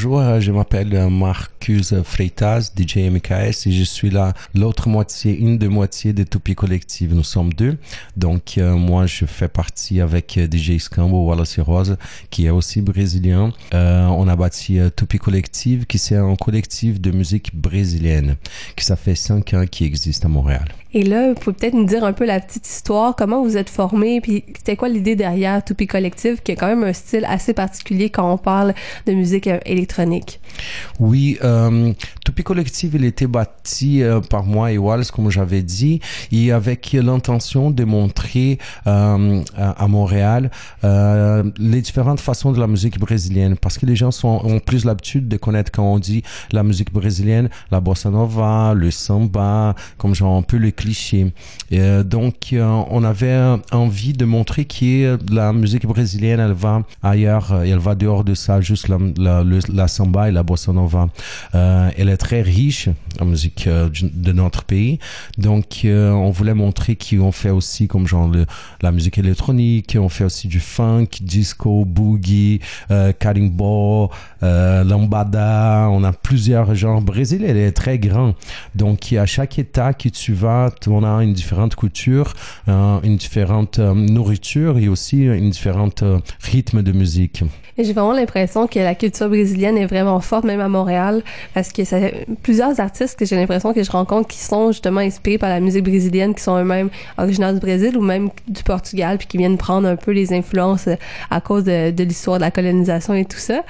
Bonjour, euh, je m'appelle euh, Marcus Freitas, DJ MKS, et je suis là l'autre moitié, une des moitiés de Toupie Collective. Nous sommes deux. Donc, euh, moi, je fais partie avec DJ Scambo Wallace Rose, qui est aussi brésilien. on a bâti Toupie Collective, qui c'est un collectif de musique brésilienne, qui ça fait cinq ans qui existe à Montréal. Et là, vous pouvez peut-être nous dire un peu la petite histoire, comment vous êtes formé, puis c'était quoi l'idée derrière Toupie Collective, qui est quand même un style assez particulier quand on parle de musique électronique? Oui, euh, Toupie Collective, il était bâti euh, par moi et Wallace, comme j'avais dit, et avec l'intention de montrer euh, à Montréal euh, les différentes façons de la musique brésilienne, parce que les gens sont, ont plus l'habitude de connaître quand on dit la musique brésilienne, la bossa nova, le samba, comme genre un peu le Euh, donc, euh, on avait envie de montrer que la musique brésilienne, elle va ailleurs, euh, elle va dehors de ça, juste la, la, la samba et la bossa nova. elle est très riche en musique de notre pays. Donc, on voulait montrer qu'on fait aussi comme genre la musique électronique, on fait aussi du funk, disco, boogie, euh, ball, lambada. On a plusieurs genres. Brésil, elle est très grand. Donc, à chaque état que tu vas, on a une différente culture, euh, une différente euh, nourriture et aussi une différente euh, rythme de musique. J'ai vraiment l'impression que la culture brésilienne est vraiment forte, même à Montréal, parce que ça plusieurs artistes que j'ai l'impression que je rencontre qui sont justement inspirés par la musique brésilienne, qui sont eux-mêmes originaires du Brésil ou même du Portugal, puis qui viennent prendre un peu les influences à cause de, de l'histoire de la colonisation et tout ça.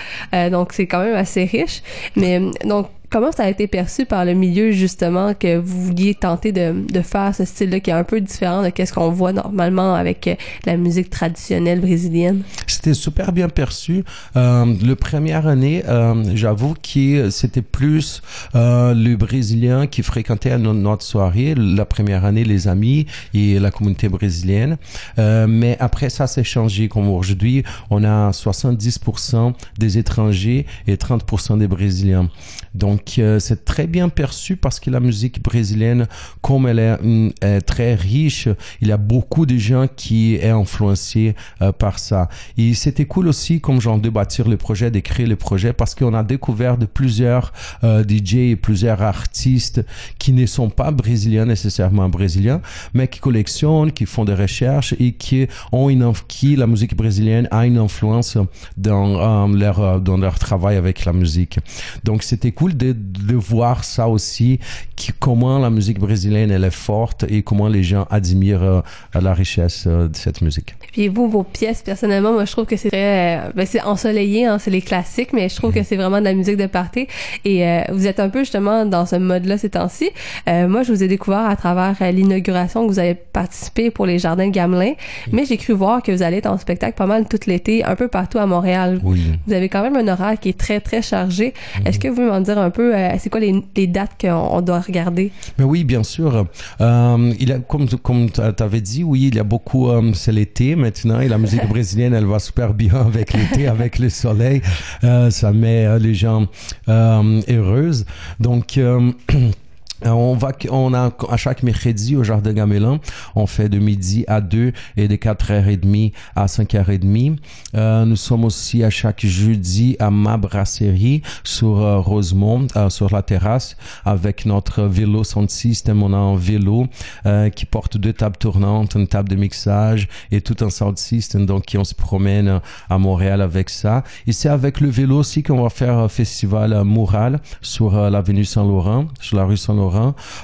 donc c'est quand même assez riche. Mais donc Comment ça a été perçu par le milieu, justement, que vous vouliez tenter de, de faire ce style-là qui est un peu différent de ce qu'on voit normalement avec euh, la musique traditionnelle brésilienne? C'était super bien perçu. Euh, le première année, euh, j'avoue que c'était plus euh, le Brésilien qui fréquentait notre soirée. La première année, les amis et la communauté brésilienne. Euh, mais après, ça s'est changé. Comme aujourd'hui, on a 70% des étrangers et 30% des Brésiliens. Donc, euh, c'est très bien perçu parce que la musique brésilienne, comme elle est, mm, très riche, il y a beaucoup de gens qui est influencés euh, par ça. Et c'était cool aussi, comme genre de bâtir le projet, créer le projet, parce qu'on a découvert de plusieurs euh, DJ et plusieurs artistes qui ne sont pas brésiliens nécessairement brésiliens, mais qui collectionnent, qui font des recherches et qui ont une qui la musique brésilienne a une influence dans leur dans leur travail avec la musique. Donc c'était cool de, de voir ça aussi, qui, comment la musique brésilienne elle est forte et comment les gens admirent euh, la richesse euh, de cette musique. Puis vous, vos pièces, personnellement, moi je trouve que c'est très, euh, ben, c'est ensoleillé, hein, c'est les classiques, mais je trouve que mhm. c'est vraiment de la musique de party. Et vous êtes un peu justement dans ce mode-là ces temps-ci. moi, je vous ai découvert à travers l'inauguration que vous avez participé pour les Jardins Gamelin, mais j'ai cru voir que vous allez être en spectacle pas mal tout l'été, un peu partout à Montréal. Oui. Vous avez quand même un horaire qui est très très chargé. Est-ce que vous pouvez m'en dire un peu, euh, c'est quoi les, les dates qu'on doit regarder? Mais oui, bien sûr. Euh, il a, comme comme tu avais dit, oui, il y a beaucoup, euh, c'est l'été maintenant et la musique brésilienne, elle va super bien avec l'été, avec le soleil. Ça met les gens heureuses. Donc, on va, on a à chaque mercredi au Jardin Gamelin, on fait de midi à 2 et de 4h30 à 5h30. Euh, nous sommes aussi à chaque jeudi à ma brasserie sur euh, Rosemont, euh, sur la terrasse, avec notre vélo sound system. On a un vélo euh, qui porte deux tables tournantes, une table de mixage et tout un sound system. Donc, on se promène à Montréal avec ça. Et c'est avec le vélo aussi qu'on va faire un festival mural sur l'avenue Saint-Laurent, sur la rue Saint-Laurent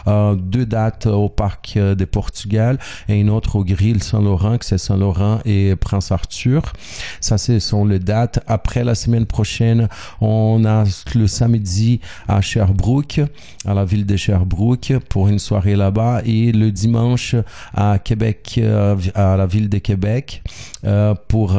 euh, deux dates au parc euh, de Portugal et une autre au Grill Saint-Laurent, que c'est Saint-Laurent et Prince Arthur. Ça, ce sont les dates. Après, la semaine prochaine, on a le samedi à Sherbrooke, à la ville de Sherbrooke, pour une soirée là-bas. Et le dimanche à Québec, euh, à la ville de Québec, pour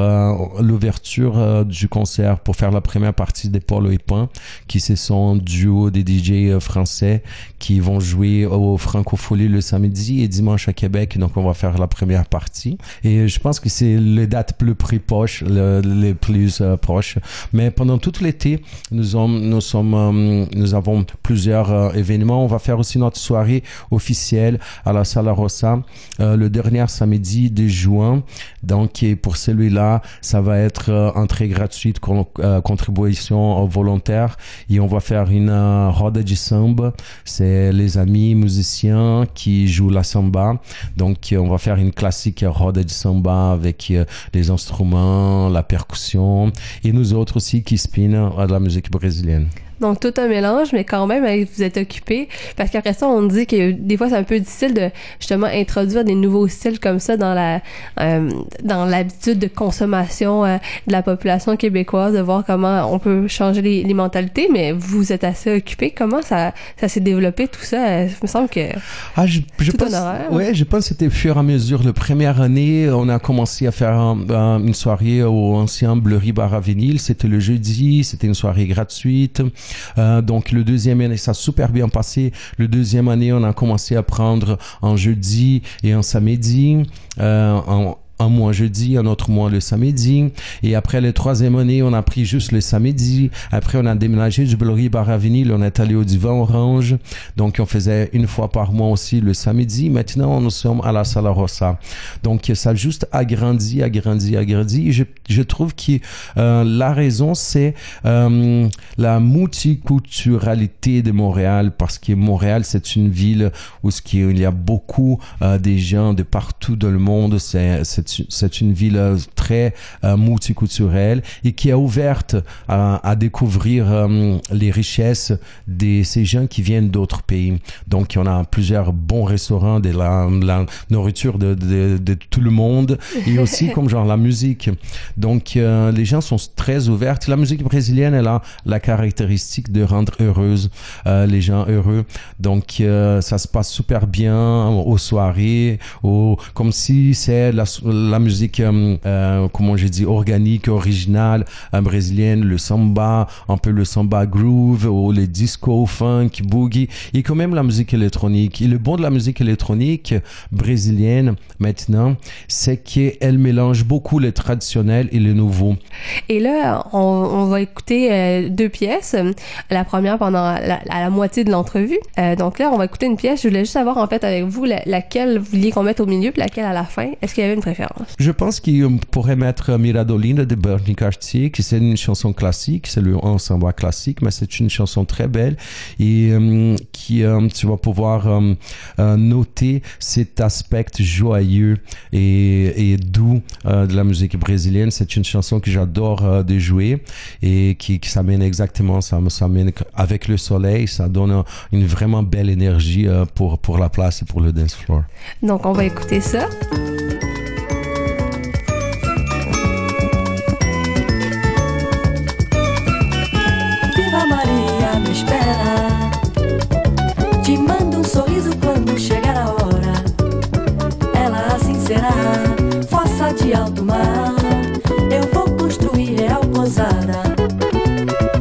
l'ouverture du concert, pour faire la première partie des et Pain, qui se sont duo des DJ français qui qui vont jouer au Francofolie le samedi et dimanche à Québec. Donc, on va faire la première partie. Et je pense que c'est les dates plus proches, les plus proches. Mais pendant tout l'été, nous, sommes, nous avons plusieurs événements. On va faire aussi notre soirée officielle à la Sala Rossa le dernier samedi de juin. Donc, pour celui-là, ça va être entrée gratuite, contribution volontaire. Et on va faire une roda de samba. C'est les amis musiciens qui jouent la samba. Donc, on va faire une classique roda de samba avec les instruments, la percussion et nous autres aussi qui spinent à la musique brésilienne. Donc, tout un mélange, mais quand même, vous êtes occupé. Parce qu'après ça, on dit que des fois, c'est un peu difficile de justement introduire des nouveaux styles comme ça dans la euh, dans l'habitude de consommation euh, de la population québécoise, de voir comment on peut changer les, les mentalités. Mais vous êtes assez occupé. Comment ça, ça s'est développé, tout ça? Il me semble que. Ah, je, je pense. Ouais, je pense que c'était au fur et à mesure. La première année, on a commencé à faire une soirée au ancien Bleury Bar à. C'était le jeudi. C'était une soirée gratuite. Euh, donc le deuxième année, ça a super bien passé. Le deuxième année, on a commencé à prendre un jeudi et un samedi. Euh, en, un mois jeudi, un autre mois le samedi. Et après le troisième année, on a pris juste le samedi. Après, on a déménagé du Bleury Bar à. On est allé au Divan Orange. Donc, on faisait une fois par mois aussi le samedi. Maintenant, nous sommes à la Sala Rossa. Donc, ça a juste agrandi, agrandi, agrandi. Je, je trouve que euh, la raison, c'est euh, la multiculturalité de Montréal parce que Montréal, c'est une ville où il y a beaucoup euh, des gens de partout dans le monde. C'est c'est une ville euh, très euh, multiculturelle et qui est ouverte à, à découvrir euh, les richesses de ces gens qui viennent d'autres pays. Donc, on a plusieurs bons restaurants, de la, la nourriture de, de, de, tout le monde et aussi comme genre la musique. Donc, les gens sont très ouverts. La musique brésilienne, elle a la caractéristique de rendre heureuse les gens heureux. Donc, ça se passe super bien aux soirées, comme si c'est la, la musique, euh, euh, comment j'ai dit, organique, originale, euh, brésilienne, le samba, un peu le samba groove, ou le disco, funk, boogie, et quand même la musique électronique. Et le bon de la musique électronique brésilienne, maintenant, c'est qu'elle mélange beaucoup le traditionnel et le nouveau. Et là, on, on va écouter deux pièces. La première pendant la, à la moitié de l'entrevue. donc là, on va écouter une pièce. Je voulais juste savoir, en fait, avec vous, laquelle vous vouliez qu'on mette au milieu, puis laquelle à la fin. Est-ce qu'il y avait une préférence? Je pense qu'on pourrait mettre Miradolina de Bernie Cartier, qui c'est une chanson classique, c'est le ensemble classique, mais c'est une chanson très belle et euh, qui, euh, tu vas pouvoir euh, noter cet aspect joyeux et, et doux de la musique brésilienne. C'est une chanson que j'adore de jouer et qui, qui s'amène exactement, ça avec le soleil, ça donne une vraiment belle énergie pour, pour la place et pour le dance floor. Donc, on va écouter ça. De alto mar. Eu vou construir real pousada.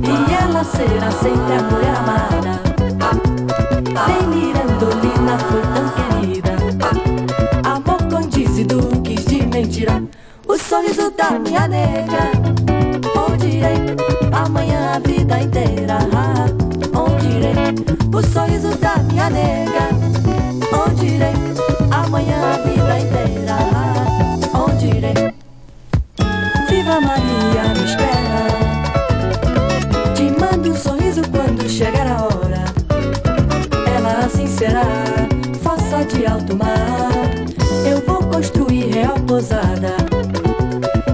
E ela será sempre a mulher amada. Nem Mirandolina foi tão querida. Amor condiz e duques de mentira. O sorriso da minha nega. Onde irei? Amanhã a vida inteira. Onde irei? O sorriso da minha nega. Onde irei? Amanhã a vida inteira. Viva Maria me espera. Te mando um sorriso quando chegar a hora. Ela assim será, fossa de alto mar. Eu vou construir real pousada.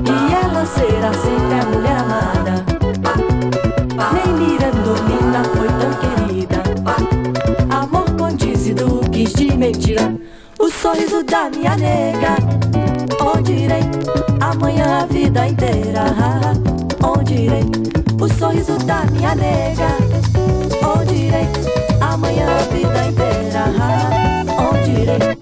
E ela será sempre a mulher amada. Nem Mirandolina foi tão querida. Amor condiz e duques de mentira. Sorriso da minha nega Onde irei? Amanhã a vida inteira. Onde irei? O sorriso da minha nega. Onde irei? Amanhã a vida inteira. Onde irei?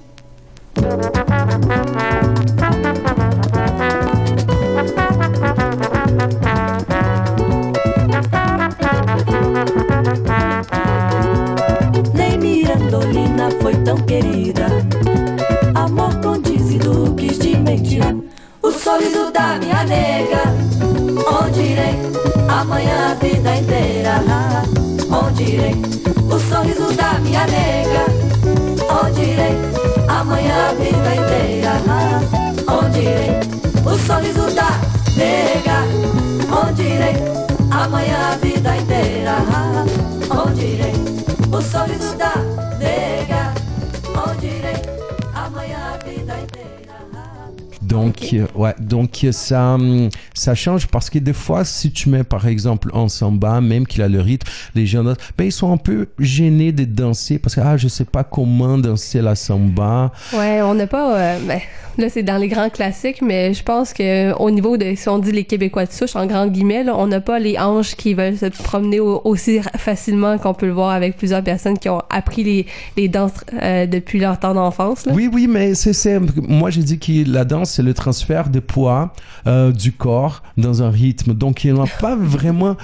Donc, euh, ouais, donc euh, ça, hum, ça change parce que des fois, si tu mets par exemple un samba, même qu'il a le rythme, les gens, ben, ils sont un peu gênés de danser parce que ah, je sais pas comment danser la samba. Ouais, on n'a pas. euh, ben, là, c'est dans les grands classiques, mais je pense que au niveau de, si on dit les Québécois de souche, en grands guillemets, là, on n'a pas les hanches qui veulent se promener au- aussi facilement qu'on peut le voir avec plusieurs personnes qui ont appris les, les danses euh, depuis leur temps d'enfance. là. Oui, oui, mais c'est, moi j'ai dit que la danse, c'est le transfert de poids euh, du corps dans un rythme. Donc, il n'y a pas vraiment,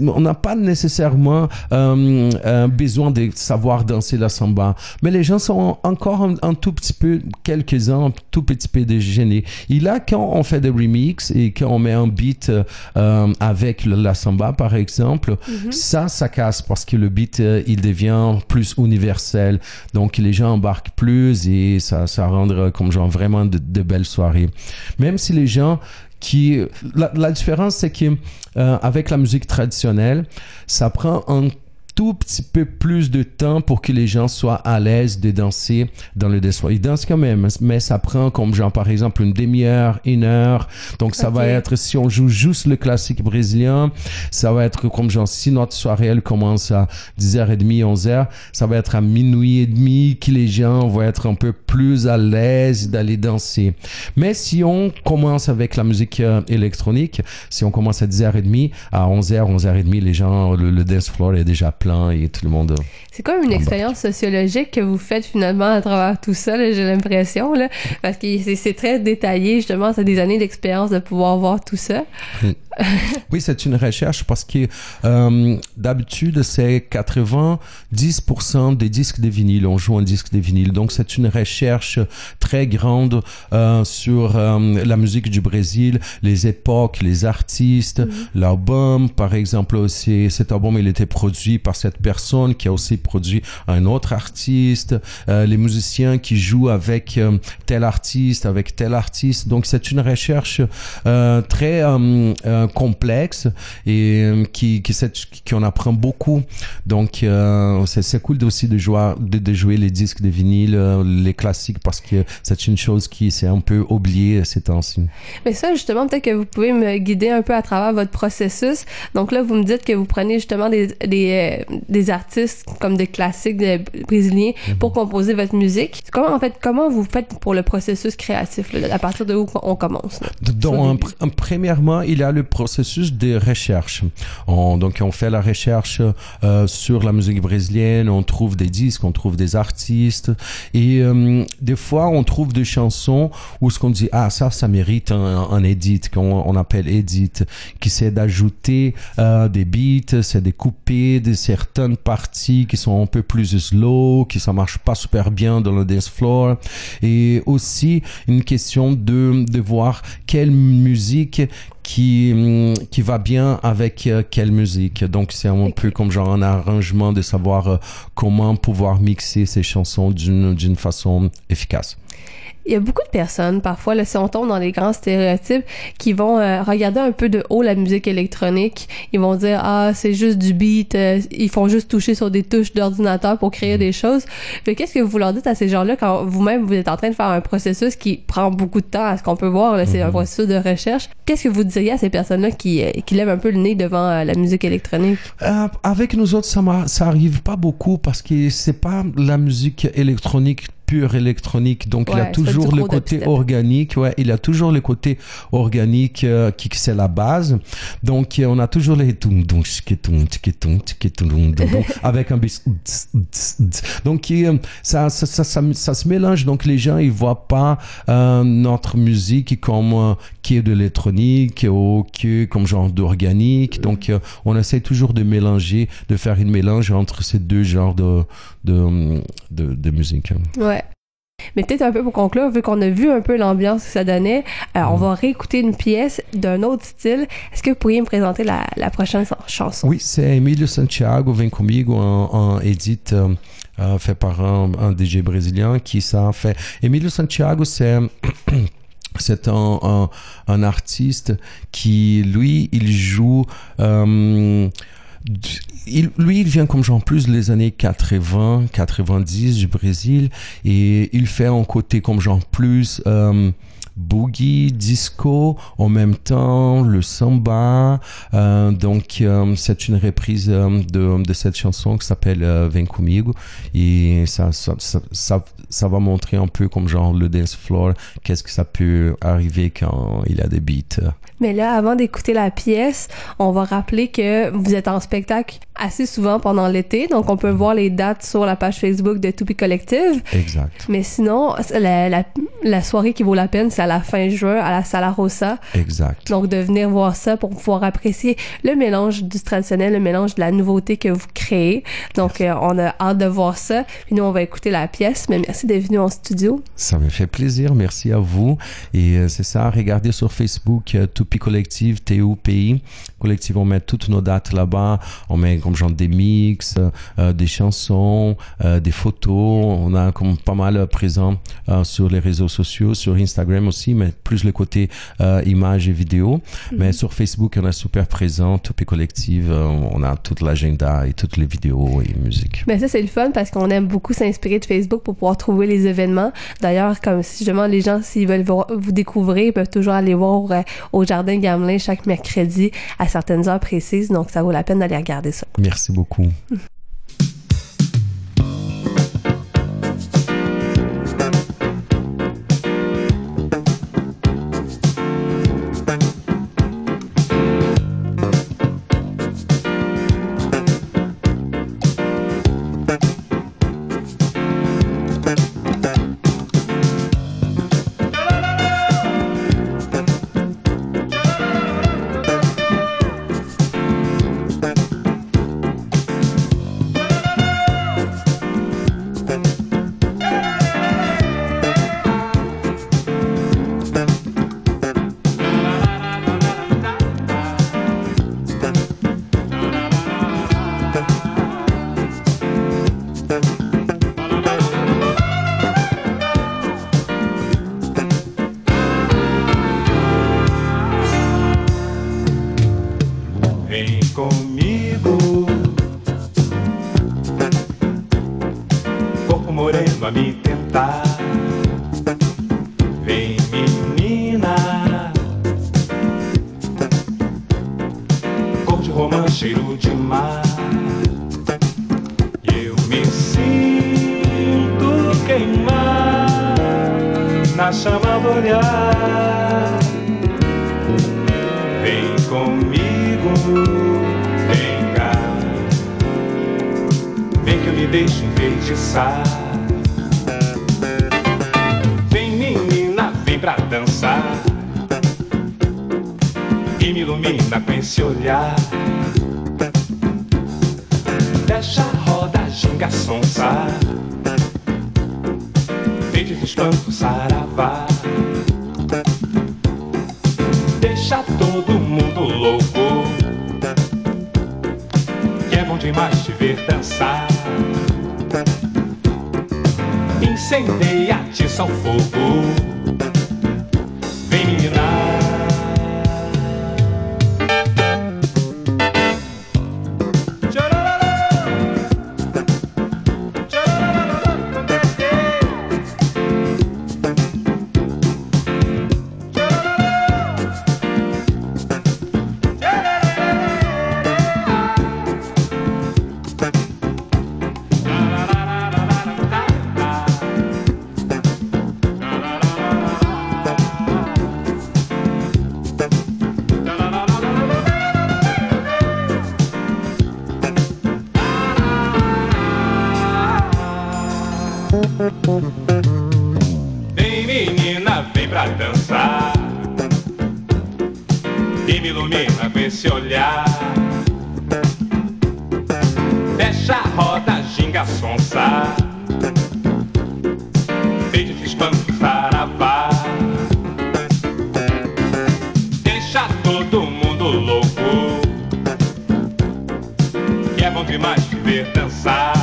on n'a pas nécessairement euh, besoin de savoir danser la samba. Mais les gens sont encore un, un tout petit peu, quelques-uns, un tout petit peu de gênés. Et là, quand on fait des remixes et quand on met un beat euh, avec la samba, par exemple, ça, ça casse parce que le beat, euh, il devient plus universel. Donc, les gens embarquent plus et ça, ça rend euh, comme genre vraiment de, de belles soirées. Même si les gens qui... La, la différence, c'est que euh, avec la musique traditionnelle, ça prend un tout petit peu plus de temps pour que les gens soient à l'aise de danser dans le dance floor. Ils dansent quand même, mais ça prend comme genre par exemple une demi-heure, une heure. Donc ça va être, si on joue juste le classique brésilien, ça va être comme genre si notre soirée elle commence à 10h30, 11h, ça va être à minuit et demi que les gens vont être un peu plus à l'aise d'aller danser. Mais si on commence avec la musique euh, électronique, si on commence à 10h30, à 11h, 11h30, les gens, le, le dance floor est déjà plein et tout le monde. C'est comme une Ah expérience sociologique que vous faites finalement à travers tout ça, j'ai l'impression, là, parce que c'est très détaillé, justement, c'est des années d'expérience de pouvoir voir tout ça. Oui, c'est une recherche parce que euh, d'habitude, c'est 90% des disques de vinyle. On joue un disque de vinyle. Donc, c'est une recherche très grande euh, sur euh, la musique du Brésil, les époques, les artistes, l'album. Par exemple, aussi, cet album, il était produit par cette personne qui a aussi produit un autre artiste, euh, les musiciens qui jouent avec euh, tel artiste, avec tel artiste. Donc, c'est une recherche euh, très complexe et qui, qui, qui en apprend beaucoup. Donc, c'est cool aussi de jouer, de, jouer les disques de vinyle, les classiques, parce que c'est une chose qui s'est un peu oubliée ces temps-ci. Mais ça, justement, peut-être que vous pouvez me guider un peu à travers votre processus. Donc là, vous me dites que vous prenez justement des, des, des artistes comme des classiques euh, brésiliens pour composer votre musique. Comment, en fait, comment vous faites pour le processus créatif, là, à partir de où on commence? là? Donc, pr- premièrement, il y a le processus de recherche. On- donc, on fait la recherche euh, sur la musique brésilienne, on trouve des disques, on trouve des artistes, et euh, des fois, on trouve des chansons où ce qu'on dit, ah, ça, ça mérite un, un edit, qu'on on appelle edit, qui c'est d'ajouter euh, des beats, c'est de couper de certaines parties qui sont un peu plus slow, qui ça marche pas super bien dans le dance floor, et aussi une question de, de voir quelle musique qui, hum, qui va bien avec euh, quelle musique. Donc, c'est un peu comme genre un arrangement de savoir euh, comment pouvoir mixer ces chansons d'une façon efficace. Il y a beaucoup de personnes, parfois, là, si on tombe dans les grands stéréotypes, qui vont euh, regarder un peu de haut la musique électronique. Ils vont dire, ah, c'est juste du beat, euh, ils font juste toucher sur des touches d'ordinateur pour créer des choses. Mais qu'est-ce que vous leur dites à ces gens-là quand vous-même, vous êtes en train de faire un processus qui prend beaucoup de temps à ce qu'on peut voir, là, c'est un processus de recherche. Qu'est-ce que vous diriez à ces personnes-là qui, euh, qui lèvent un peu le nez devant euh, la musique électronique? Euh, avec nous autres, ça, m'a- ça arrive pas beaucoup parce que c'est pas la musique électronique pure électronique. Donc, il y a Ouais, c'est pas toujours le côté dubstep. organique. Ouais, il y a toujours le côté organique euh, qui, c'est la base. Donc, euh, on a toujours les avec un. Donc, euh, ça, ça, ça, ça, ça se mélange. Donc, les gens, ils voient pas euh, notre musique comme euh, qui est de l'électronique ou qui est comme genre d'organique. Donc, euh, on essaie toujours de mélanger, de faire une mélange entre ces deux genres de, de, de, de musique. Ouais. Mais peut-être un peu pour conclure, vu qu'on a vu un peu l'ambiance que ça donnait, euh, on va réécouter une pièce d'un autre style. Est-ce que vous pourriez me présenter la, la prochaine chanson? Oui, c'est Emilio Santiago, Vem Comigo, un, un edit euh, euh, fait par un, un DJ brésilien qui ça fait. Emilio Santiago, c'est c'est un, un, un, artiste qui, lui, il joue... Euh, il, lui, il vient comme genre plus les années 80, 90 du Brésil et il fait un côté comme genre plus euh, boogie, disco, en même temps le samba. Euh, donc euh, c'est une reprise euh, de, de, cette chanson qui s'appelle euh, Vem comigo et ça ça, ça, ça, ça va montrer un peu comme genre le dance floor, qu'est-ce que ça peut arriver quand il y a des beats. Mais là, avant d'écouter la pièce, on va rappeler que vous êtes en spectacle assez souvent pendant l'été, donc on peut voir les dates sur la page Facebook de Toupie Collective. Exact. Mais sinon, la, la, la soirée qui vaut la peine, c'est à la fin juin à la Sala Rosa. Exact. Donc de venir voir ça pour pouvoir apprécier le mélange du traditionnel, le mélange de la nouveauté que vous créez. Donc euh, on a hâte de voir ça. Puis nous, on va écouter la pièce. Mais merci d'être venu en studio. Ça me fait plaisir. Merci à vous. Et euh, c'est ça, regardez sur Facebook euh, Toupie Collective, TUPI. Collective, on met toutes nos dates là-bas. On met comme genre des mix, euh, des chansons, des photos. On a comme pas mal présent sur les réseaux sociaux, sur Instagram aussi, mais plus le côté images et vidéos. Mm-hmm. Mais sur Facebook, on est super présent. Toupie Collective, on a toute l'agenda et toutes les vidéos et musique. Mais ça, c'est le fun parce qu'on aime beaucoup s'inspirer de Facebook pour pouvoir trouver les événements. D'ailleurs, comme si justement les gens, s'ils veulent vous découvrir, ils peuvent toujours aller voir au Jardin Gamelin chaque mercredi à certaines heures précises. Donc, ça vaut la peine d'aller regarder ça. Merci beaucoup. Tá na chama olhar. Vem comigo, vem cá. Vem que eu me deixo enfeitiçar. Vem menina, vem pra dançar. E me ilumina com esse olhar. Deixa a roda, ginga, sonsa de descanso, saravá. Deixa todo mundo louco, que é bom demais te ver dançar. Incendeia-te, o fogo. Demais te ver dançar.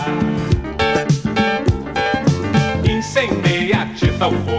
Incendeia, tita o fogo